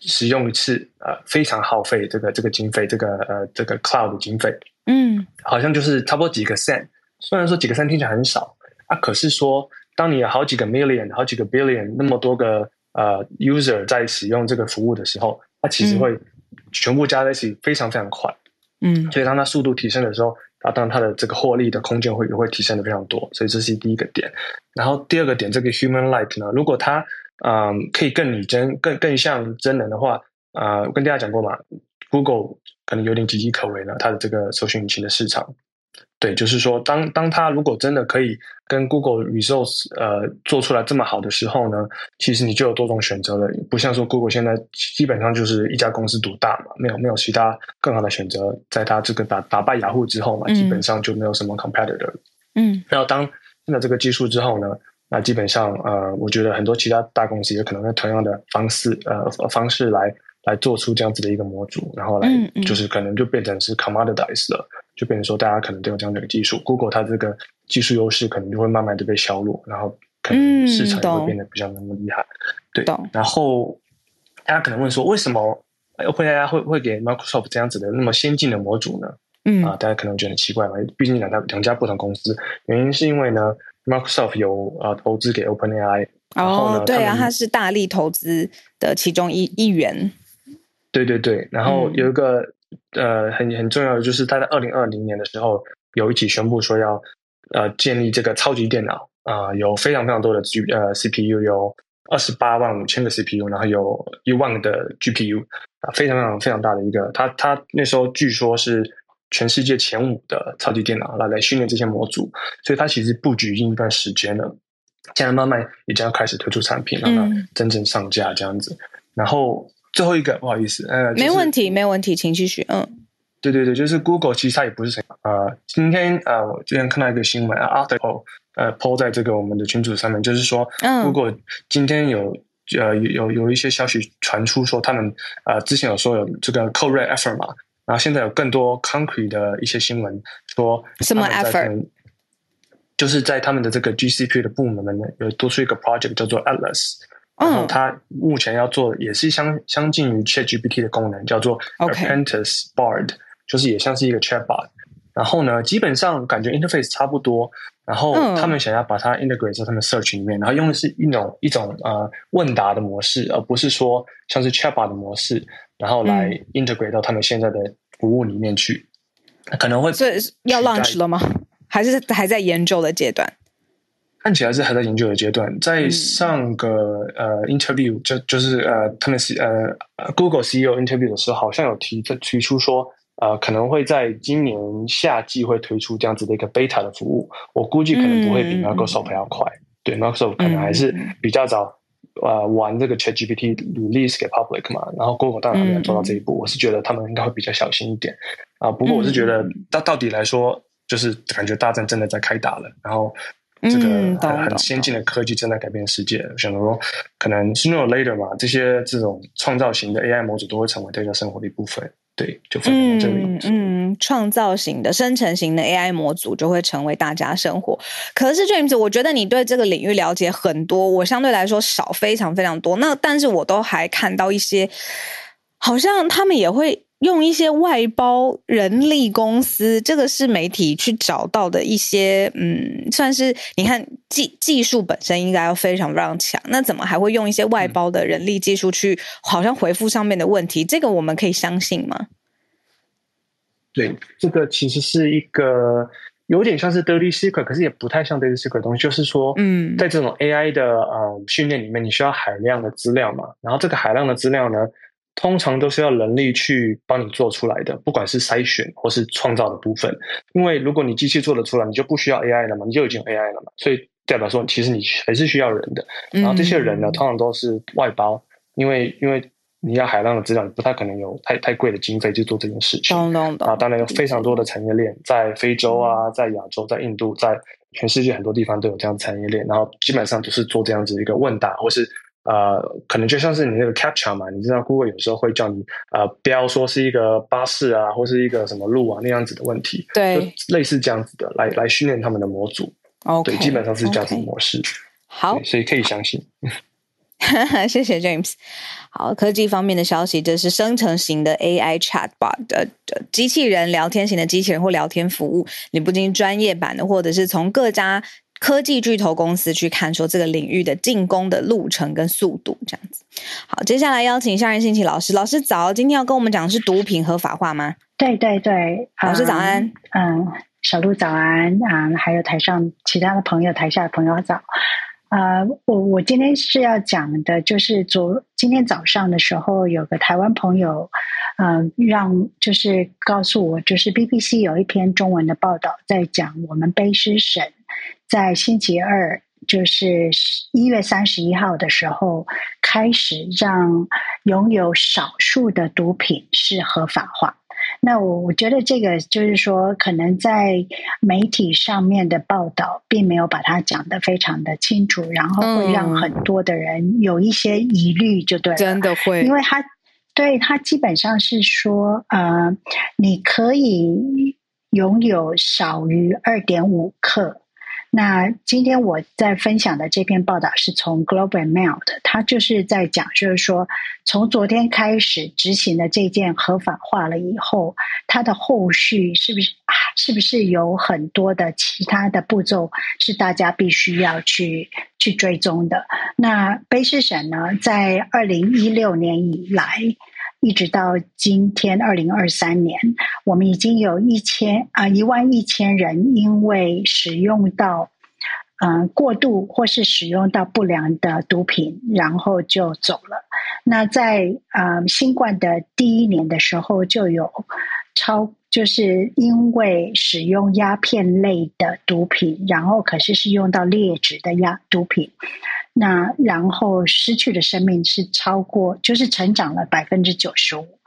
使用一次呃非常耗费这个这个经费，这个呃这个 Cloud 的经费，
嗯，
好像就是差不多几个 cent。虽然说几个 cent 听起来很少啊，可是说当你有好几个 million、好几个 billion 那么多个呃 user 在使用这个服务的时候，它其实会全部加在一起非常非常快，
嗯，
所以当它速度提升的时候。啊，当然它的这个获利的空间会也会提升的非常多，所以这是第一个点。然后第二个点，这个 human like 呢，如果它嗯可以更拟真、更更像真人的话，啊，我跟大家讲过嘛，Google 可能有点岌岌可危了，它的这个搜索引擎的市场。对，就是说，当当他如果真的可以跟 Google Results 呃做出来这么好的时候呢，其实你就有多种选择了。不像说 Google 现在基本上就是一家公司独大嘛，没有没有其他更好的选择。在它这个打打败雅虎之后嘛，基本上就没有什么 competitor。
嗯，
然后当现在这个技术之后呢，那基本上呃，我觉得很多其他大公司也可能用同样的方式呃方式来来做出这样子的一个模组，然后来就是可能就变成是 commoditized 了。就变成说，大家可能都有这样的一个技术，Google 它这个技术优势可能就会慢慢的被削弱，然后可能市场也会变得比较那么厉害。对，然后大家可能问说，为什么 OpenAI 会会给 Microsoft 这样子的那么先进的模组呢？
嗯
啊，大家可能觉得很奇怪嘛，毕竟两家两家不同公司，原因是因为呢，Microsoft 有呃投资给 OpenAI，然后呢，
对啊，它是大力投资的其中一一员。
对对对，然后有一个。呃，很很重要的就是，他在二零二零年的时候有一起宣布说要呃建立这个超级电脑啊，有非常非常多的 G 呃 CPU，有二十八万五千个 CPU，然后有一万的 GPU 啊，非常非常非常大的一个。他他那时候据说是全世界前五的超级电脑来来训练这些模组，所以它其实布局已经一段时间了，现在慢慢也将要开始推出产品，让它真正上架这样子，然后。最后一个不好意思，呃，
没问题，没问题，请继续。嗯，
对对对，就是 Google 其实它也不是谁啊。今天啊，我之前看到一个新闻啊，article 呃，po 在这个我们的群组上面，就是说，Google 今天有呃有有一些消息传出说，他们啊之前有说有这个 code red effort 嘛，然后现在有更多 concrete 的一些新闻说
什么 effort，
就是在他们的这个 GCP 的部门呢，有多出一个 project 叫做 Atlas，然后它目前要做也是相相近于 ChatGPT 的功能，叫做 Apprentice Bard，就是也像是一个 chatbot。然后呢，基本上感觉 interface 差不多。然后他们想要把它 integrate 在他们 search 里面，然后用的是一种一种呃问答的模式，而不是说像是 chatbot 的模式，然后来 integrate 到他们现在的服务里面去。可能会
这要 launch 了吗？还是还在研究的阶段？
看起来是还在研究的阶段。在上个呃 interview 就就是呃他们是呃 Google CEO interview 的时候，好像有提提出说。呃，可能会在今年夏季会推出这样子的一个 beta 的服务，我估计可能不会比 Microsoft 要快。对，Microsoft 可能还是比较早呃玩这个 ChatGPT release 给 public 嘛，然后 Google 当然还没有做到这一步。我是觉得他们应该会比较小心一点啊。不过我是觉得到到底来说，就是感觉大战真的在开打了，然后这个很很先进的科技正在改变世界。我想说可能 sooner or later 嘛，这些这种创造型的 AI 模组都会成为大家生活的一部分。对，就分这个
嗯，创造型的、生成型的 AI 模组就会成为大家生活。可是 James，我觉得你对这个领域了解很多，我相对来说少，非常非常多。那但是我都还看到一些，好像他们也会。用一些外包人力公司，这个是媒体去找到的一些，嗯，算是你看技技术本身应该要非常非常强，那怎么还会用一些外包的人力技术去好像回复上面的问题？这个我们可以相信吗？
对，这个其实是一个有点像是 dirty secret，可是也不太像 dirty secret 的东西，就是说，嗯，在这种 AI 的呃训练里面，你需要海量的资料嘛，然后这个海量的资料呢？通常都是要人力去帮你做出来的，不管是筛选或是创造的部分。因为如果你机器做得出来，你就不需要 AI 了嘛，你就已经有 AI 了嘛。所以代表说，其实你还是需要人的。然后这些人呢，通常都是外包，因为因为你要海量的资料，你不太可能有太太贵的经费去做这件事情。啊，当然有非常多的产业链，在非洲啊，在亚洲，在印度，在全世界很多地方都有这样产业链。然后基本上就是做这样子一个问答，或是。呃，可能就像是你那个 capture 嘛，你知道 Google 有时候会叫你呃标说是一个巴士啊，或是一个什么路啊那样子的问题，
对，
类似这样子的来来训练他们的模组。
OK，
对，基本上是这样子模式。
好，
所以可以相信。
谢谢 James。好，科技方面的消息，这是生成型的 AI chatbot 的机器人聊天型的机器人或聊天服务，你不仅专业版的，或者是从各家。科技巨头公司去看说这个领域的进攻的路程跟速度这样子。好，接下来邀请夏仁信奇老师，老师早，今天要跟我们讲的是毒品合法化吗？
对对对，
老师早安。
嗯，小鹿早安啊，还有台上其他的朋友，台下的朋友早。啊，我我今天是要讲的，就是昨今天早上的时候，有个台湾朋友，嗯，让就是告诉我，就是 BBC 有一篇中文的报道，在讲我们卑诗省。在星期二，就是一月三十一号的时候，开始让拥有少数的毒品是合法化。那我我觉得这个就是说，可能在媒体上面的报道并没有把它讲得非常的清楚，然后会让很多的人有一些疑虑，就对，
真的会，
因为他对他基本上是说，呃，你可以拥有少于二点五克。那今天我在分享的这篇报道是从 Global Mail 的，它就是在讲，就是说从昨天开始执行的这件合法化了以后，它的后续是不是是不是有很多的其他的步骤是大家必须要去去追踪的？那卑诗省呢，在二零一六年以来。一直到今天，二零二三年，我们已经有一千啊一万一千人因为使用到嗯过度或是使用到不良的毒品，然后就走了。那在啊新冠的第一年的时候，就有超就是因为使用鸦片类的毒品，然后可是是用到劣质的鸦毒品。那然后失去的生命是超过，就是成长了百分之九十五。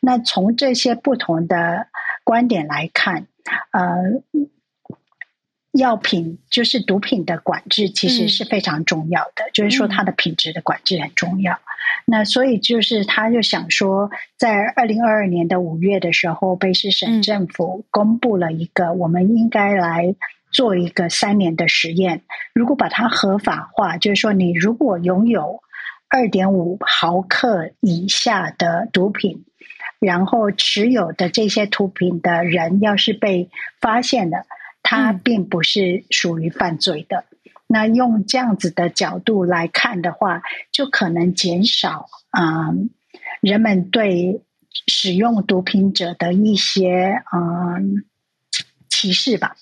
那从这些不同的观点来看，呃，药品就是毒品的管制，其实是非常重要的。就是说，它的品质的管制很重要。那所以就是他就想说，在二零二二年的五月的时候，卑诗省政府公布了一个，我们应该来做一个三年的实验。如果把它合法化，就是说，你如果拥有二点五毫克以下的毒品，然后持有的这些毒品的人，要是被发现了。他并不是属于犯罪的。那用这样子的角度来看的话，就可能减少啊人们对使用毒品者的一些嗯歧视吧。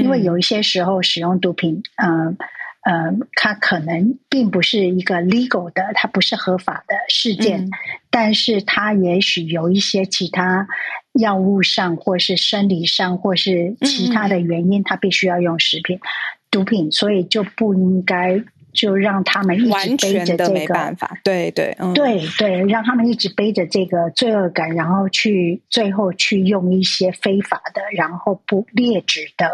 因为有一些时候使用毒品，嗯嗯，它可能并不是一个 legal 的，它不是合法的事件，但是它也许有一些其他。药物上，或是生理上，或是其他的原因，它必须要用食品、毒品，所以就不应该就让他们一直背着这个办法，
对对
对对，让他们一直背着这个罪恶感，然后去最后去用一些非法的，然后不劣质的。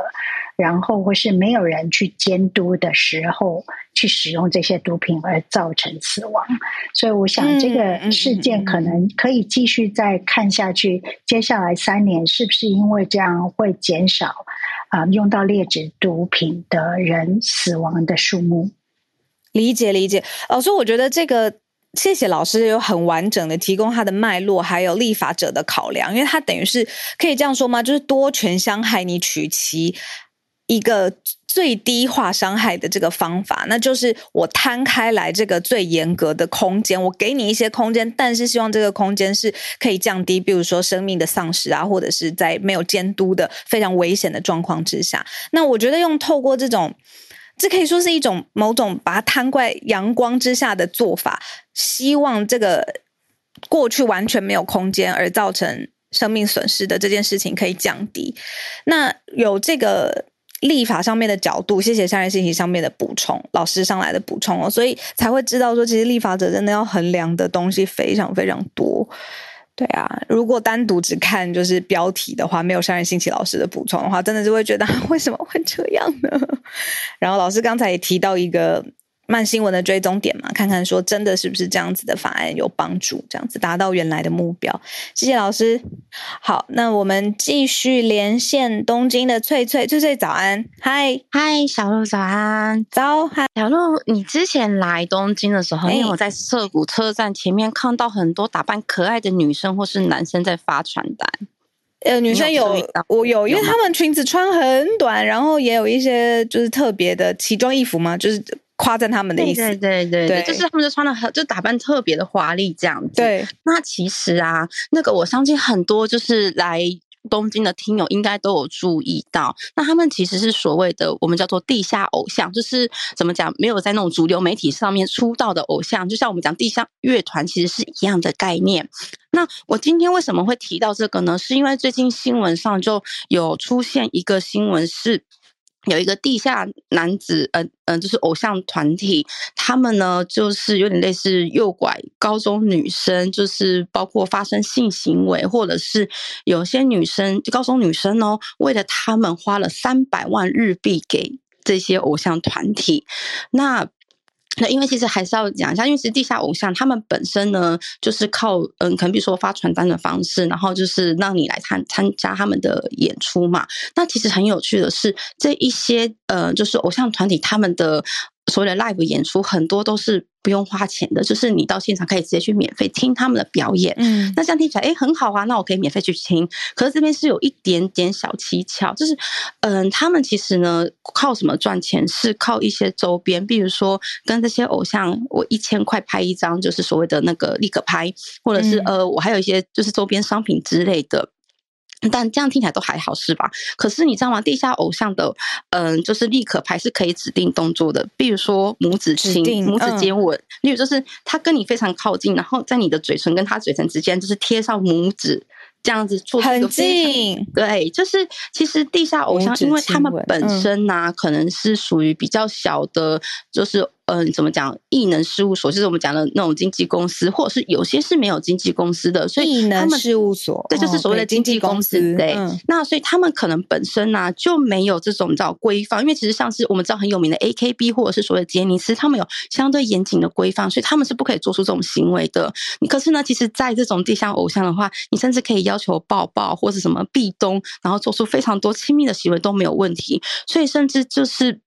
然后或是没有人去监督的时候，去使用这些毒品而造成死亡，所以我想这个事件可能可以继续再看下去。接下来三年是不是因为这样会减少啊用到劣质毒品的人死亡的数目？
理解理解，老师，我觉得这个谢谢老师有很完整的提供他的脉络，还有立法者的考量，因为他等于是可以这样说吗？就是多权伤害，你取其。一个最低化伤害的这个方法，那就是我摊开来这个最严格的空间，我给你一些空间，但是希望这个空间是可以降低，比如说生命的丧失啊，或者是在没有监督的非常危险的状况之下。那我觉得用透过这种，这可以说是一种某种把它摊在阳光之下的做法，希望这个过去完全没有空间而造成生命损失的这件事情可以降低。那有这个。立法上面的角度，谢谢相关信息上面的补充，老师上来的补充哦，所以才会知道说，其实立法者真的要衡量的东西非常非常多。对啊，如果单独只看就是标题的话，没有上任新奇老师的补充的话，真的是会觉得 为什么会这样呢？然后老师刚才也提到一个。慢新闻的追踪点嘛，看看说真的是不是这样子的法案有帮助，这样子达到原来的目标。谢谢老师。好，那我们继续连线东京的翠翠，翠翠早安，嗨
嗨，小鹿早安，
早嗨，
小鹿，你之前来东京的时候，因为我在涩谷车站前面看到很多打扮可爱的女生或是男生在发传单。
呃，女生有我有，因为他们裙子穿很短，然后也有一些就是特别的奇装异服嘛，就是。夸赞他们的意思，
对对对，就是他们就穿的很，就打扮特别的华丽这样子。
对，
那其实啊，那个我相信很多就是来东京的听友应该都有注意到，那他们其实是所谓的我们叫做地下偶像，就是怎么讲，没有在那种主流媒体上面出道的偶像，就像我们讲地下乐团，其实是一样的概念。那我今天为什么会提到这个呢？是因为最近新闻上就有出现一个新闻是。有一个地下男子，呃呃，就是偶像团体，他们呢就是有点类似诱拐高中女生，就是包括发生性行为，或者是有些女生，高中女生哦，为了他们花了三百万日币给这些偶像团体，那。那因为其实还是要讲一下，因为其实地下偶像他们本身呢，就是靠嗯，可能比如说发传单的方式，然后就是让你来参参加他们的演出嘛。那其实很有趣的是，这一些呃，就是偶像团体他们的。所谓的 live 演出很多都是不用花钱的，就是你到现场可以直接去免费听他们的表演。嗯，那这样听起来哎很好啊，那我可以免费去听。可是这边是有一点点小蹊跷，就是嗯，他们其实呢靠什么赚钱？是靠一些周边，比如说跟这些偶像，我一千块拍一张，就是所谓的那个立可拍，或者是呃，我还有一些就是周边商品之类的。但这样听起来都还好，是吧？可是你知道吗？地下偶像的，嗯，就是立可拍是可以指定动作的，比如说母子亲、母子接吻，例如就是他跟你非常靠近，然后在你的嘴唇跟他嘴唇之间，就是贴上拇指。这样子做
很近，
对，就是其实地下偶像，因为他们本身呢，可能是属于比较小的，就是嗯，怎么讲，艺能事务所，就是我们讲的那种经纪公司，或者是有些是没有经纪公司的，所以他们
事务所，
对，就是所谓的经纪公司，对。那所以他们可能本身呢就没有这种叫规范，因为其实像是我们知道很有名的 A K B 或者是所谓的杰尼斯，他们有相对严谨的规范，所以他们是不可以做出这种行为的。可是呢，其实，在这种地下偶像的话，你甚至可以要求抱抱或者什么壁咚，然后做出非常多亲密的行为都没有问题。所以甚至就是。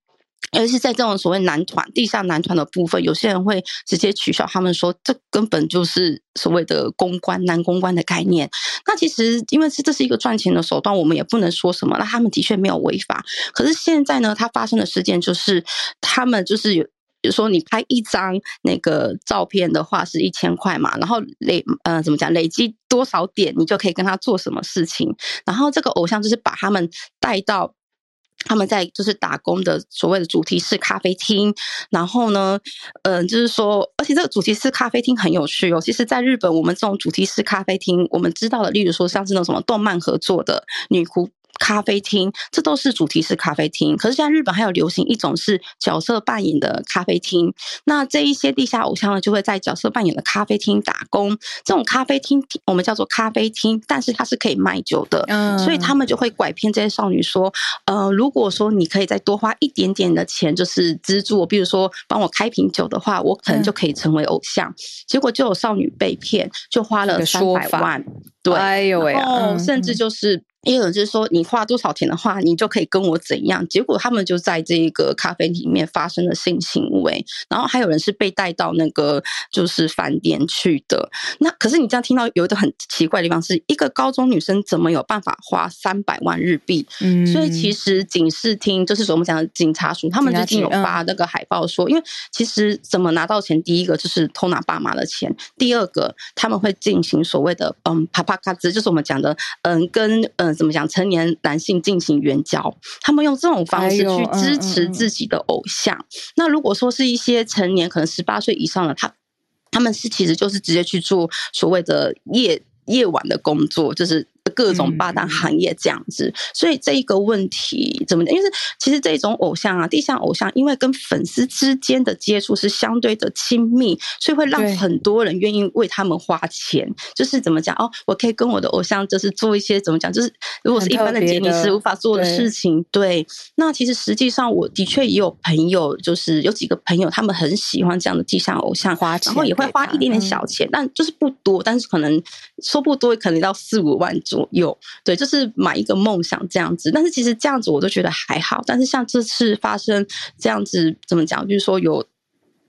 尤其是在这种所谓男团、地下男团的部分，有些人会直接取笑他们说，这根本就是所谓的公关、男公关的概念。那其实因为是这是一个赚钱的手段，我们也不能说什么。那他们的确没有违法，可是现在呢，他发生的事件就是，他们就是有，比如说你拍一张那个照片的话是一千块嘛，然后累呃怎么讲，累积多少点你就可以跟他做什么事情。然后这个偶像就是把他们带到。他们在就是打工的所谓的主题式咖啡厅，然后呢，嗯，就是说，而且这个主题式咖啡厅很有趣哦。其实，在日本，我们这种主题式咖啡厅，我们知道的，例如说像是那种什么动漫合作的女仆。咖啡厅，这都是主题式咖啡厅。可是现在日本还有流行一种是角色扮演的咖啡厅。那这一些地下偶像呢，就会在角色扮演的咖啡厅打工。这种咖啡厅我们叫做咖啡厅，但是它是可以卖酒的。嗯，所以他们就会拐骗这些少女说，呃，如果说你可以再多花一点点的钱，就是资助我，比如说帮我开瓶酒的话，我可能就可以成为偶像。结果就有少女被骗，就花了三百万。对，
哎呦喂，
甚至就是。也有就是说，你花多少钱的话，你就可以跟我怎样。结果他们就在这个咖啡里面发生了性行为，然后还有人是被带到那个就是饭店去的。那可是你这样听到有一个很奇怪的地方，是一个高中女生怎么有办法花三百万日币？嗯，所以其实警视厅就是我们讲的警察署，他们最近有发那个海报说，因为其实怎么拿到钱，第一个就是偷拿爸妈的钱，第二个他们会进行所谓的嗯啪啪就是我们讲的嗯跟嗯。怎么讲？成年男性进行援交，他们用这种方式去支持自己的偶像。那如果说是一些成年，可能十八岁以上的他，他们是其实就是直接去做所谓的夜夜晚的工作，就是。各种八大行业这样子，所以这一个问题怎么讲？因为其实这种偶像啊，地下偶像，因为跟粉丝之间的接触是相对的亲密，所以会让很多人愿意为他们花钱。就是怎么讲哦，我可以跟我的偶像，就是做一些怎么讲？就是如果是一般的杰尼斯无法做的事情，对。那其实实际上，我的确也有朋友，就是有几个朋友，他们很喜欢这样的地下偶像，
花钱，
然后也会花一点点小钱，但就是不多，但是可能说不多，可能到四五万左。右对，就是买一个梦想这样子，但是其实这样子我都觉得还好。但是像这次发生这样子，怎么讲？就是说有。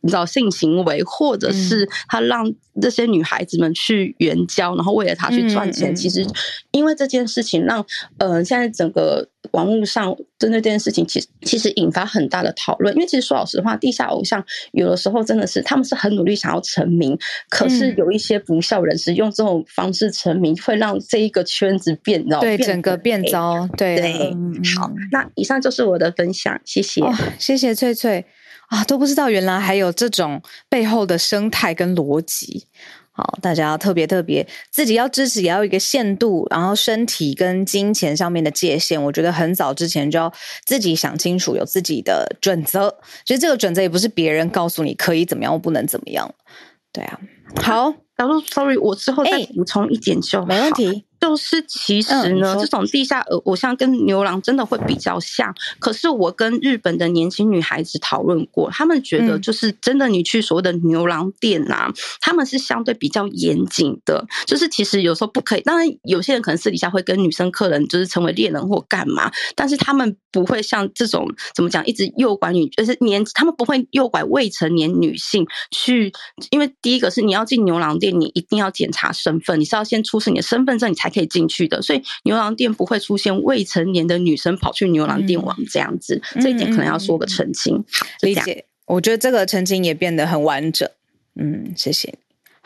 你知道性行为，或者是他让这些女孩子们去援交，然后为了他去赚钱。其实，因为这件事情让呃，现在整个网络上针对这件事情，其实其实引发很大的讨论。因为其实说老实话，地下偶像有的时候真的是他们是很努力想要成名，可是有一些不孝人士用这种方式成名，会让这一个圈子变糟，
对整个变糟。对，
好，那以上就是我的分享，谢谢，
谢谢翠翠。啊，都不知道原来还有这种背后的生态跟逻辑。好，大家要特别特别，自己要支持，也要一个限度，然后身体跟金钱上面的界限，我觉得很早之前就要自己想清楚，有自己的准则。其实这个准则也不是别人告诉你可以怎么样，或不能怎么样。对啊，好，
然后 sorry，我之后再补充一点就
没问题。
就是其实呢，这种地下偶偶像跟牛郎真的会比较像。可是我跟日本的年轻女孩子讨论过，他们觉得就是真的，你去所谓的牛郎店啊，他们是相对比较严谨的。就是其实有时候不可以，当然有些人可能私底下会跟女生客人就是成为恋人或干嘛，但是他们不会像这种怎么讲，一直诱拐女，就是年他们不会诱拐未成年女性去。因为第一个是你要进牛郎店，你一定要检查身份，你是要先出示你的身份证，你才。可以进去的，所以牛郎店不会出现未成年的女生跑去牛郎店玩这样子，这一点可能要说个澄清。
理解，我觉得这个澄清也变得很完整。嗯，谢谢。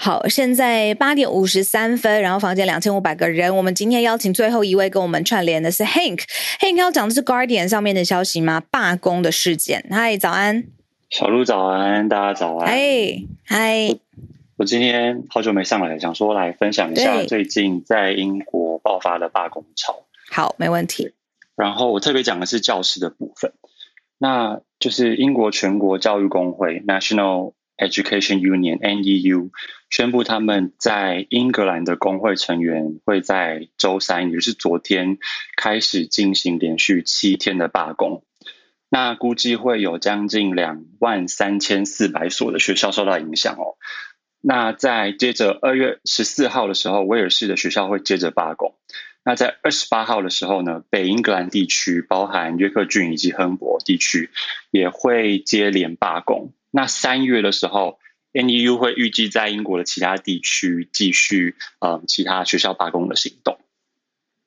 好，现在八点五十三分，然后房间两千五百个人。我们今天邀请最后一位跟我们串联的是 Hank，Hank 要讲的是 Guardian 上面的消息吗？罢工的事件。嗨，早安，
小鹿早安，大家早安。
嗨，嗨。
我今天好久没上来，想说来分享一下最近在英国爆发的罢工潮。
好，没问题。
然后我特别讲的是教师的部分。那就是英国全国教育工会 National Education Union（NEU） 宣布，他们在英格兰的工会成员会在周三，也就是昨天开始进行连续七天的罢工。那估计会有将近两万三千四百所的学校受到影响哦。那在接着二月十四号的时候，威尔士的学校会接着罢工。那在二十八号的时候呢，北英格兰地区，包含约克郡以及亨伯地区，也会接连罢工。那三月的时候，NEU 会预计在英国的其他地区继续呃其他学校罢工的行动。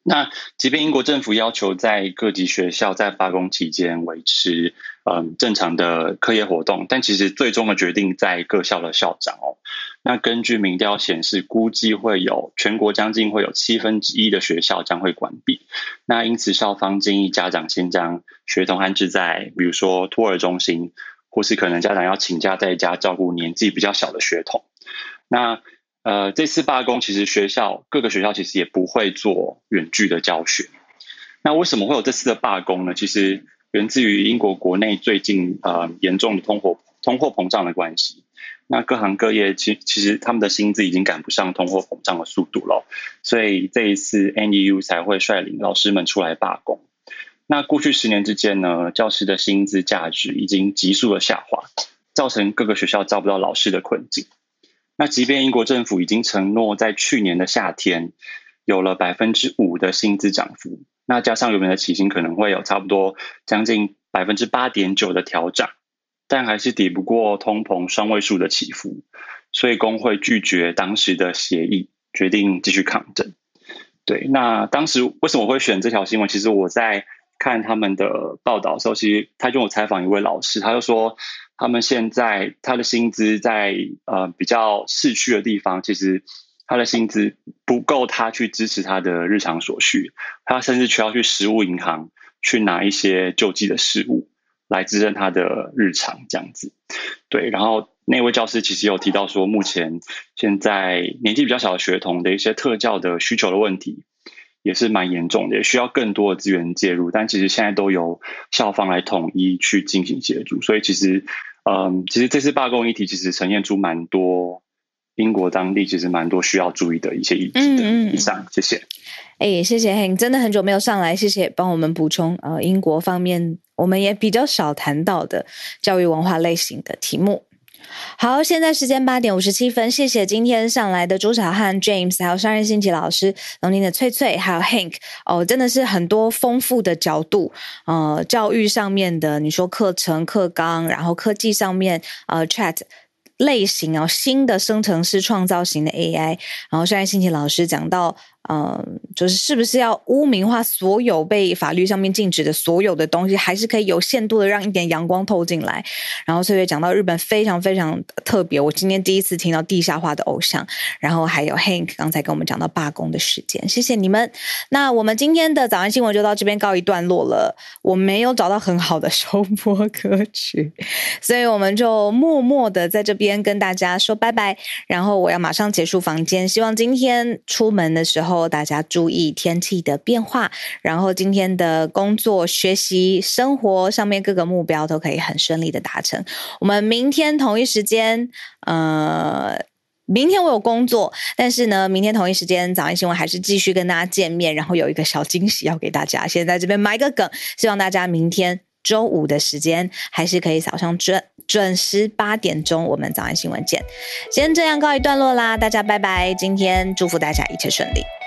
那即便英国政府要求在各级学校在罢工期间维持嗯正常的课业活动，但其实最终的决定在各校的校长哦。那根据民调显示，估计会有全国将近会有七分之一的学校将会关闭。那因此校方建议家长先将学童安置在比如说托儿中心，或是可能家长要请假在家照顾年纪比较小的学童。那呃，这次罢工其实学校各个学校其实也不会做远距的教学。那为什么会有这次的罢工呢？其实源自于英国国内最近呃严重的通货通货膨胀的关系。那各行各业其其实他们的薪资已经赶不上通货膨胀的速度了，所以这一次 NEU 才会率领老师们出来罢工。那过去十年之间呢，教师的薪资价值已经急速的下滑，造成各个学校招不到老师的困境。那即便英国政府已经承诺在去年的夏天有了百分之五的薪资涨幅，那加上原本的起薪可能会有差不多将近百分之八点九的调涨，但还是抵不过通膨双位数的起伏，所以工会拒绝当时的协议，决定继续抗争。对，那当时为什么会选这条新闻？其实我在看他们的报道的时候，其实他就有采访一位老师，他就说。他们现在他的薪资在呃比较市区的地方，其实他的薪资不够他去支持他的日常所需，他甚至需要去食物银行去拿一些救济的食物来支撑他的日常这样子。对，然后那位教师其实有提到说，目前现在年纪比较小的学童的一些特教的需求的问题。也是蛮严重的，也需要更多的资源介入，但其实现在都由校方来统一去进行协助，所以其实，嗯，其实这次罢工议题其实呈现出蛮多英国当地其实蛮多需要注意的一些议题的。以上，谢谢。
哎，谢谢 Hank，真的很久没有上来，谢谢帮我们补充。呃，英国方面我们也比较少谈到的教育文化类型的题目。好，现在时间八点五十七分，谢谢今天上来的朱小汉、James，还有商人新奇老师、龙年的翠翠，还有 Hank，哦，真的是很多丰富的角度，呃，教育上面的，你说课程、课纲，然后科技上面，呃，Chat 类型啊，新的生成式创造型的 AI，然后现在心情老师讲到。嗯，就是是不是要污名化所有被法律上面禁止的所有的东西，还是可以有限度的让一点阳光透进来？然后翠翠讲到日本非常非常特别，我今天第一次听到地下化的偶像。然后还有 Hank 刚才跟我们讲到罢工的时间，谢谢你们。那我们今天的早安新闻就到这边告一段落了。我没有找到很好的收播歌曲，所以我们就默默的在这边跟大家说拜拜。然后我要马上结束房间，希望今天出门的时候。后大家注意天气的变化，然后今天的工作、学习、生活上面各个目标都可以很顺利的达成。我们明天同一时间，呃，明天我有工作，但是呢，明天同一时间早安新闻还是继续跟大家见面，然后有一个小惊喜要给大家。先在这边埋个梗，希望大家明天周五的时间还是可以早上准准时八点钟，我们早安新闻见。先这样告一段落啦，大家拜拜。今天祝福大家一切顺利。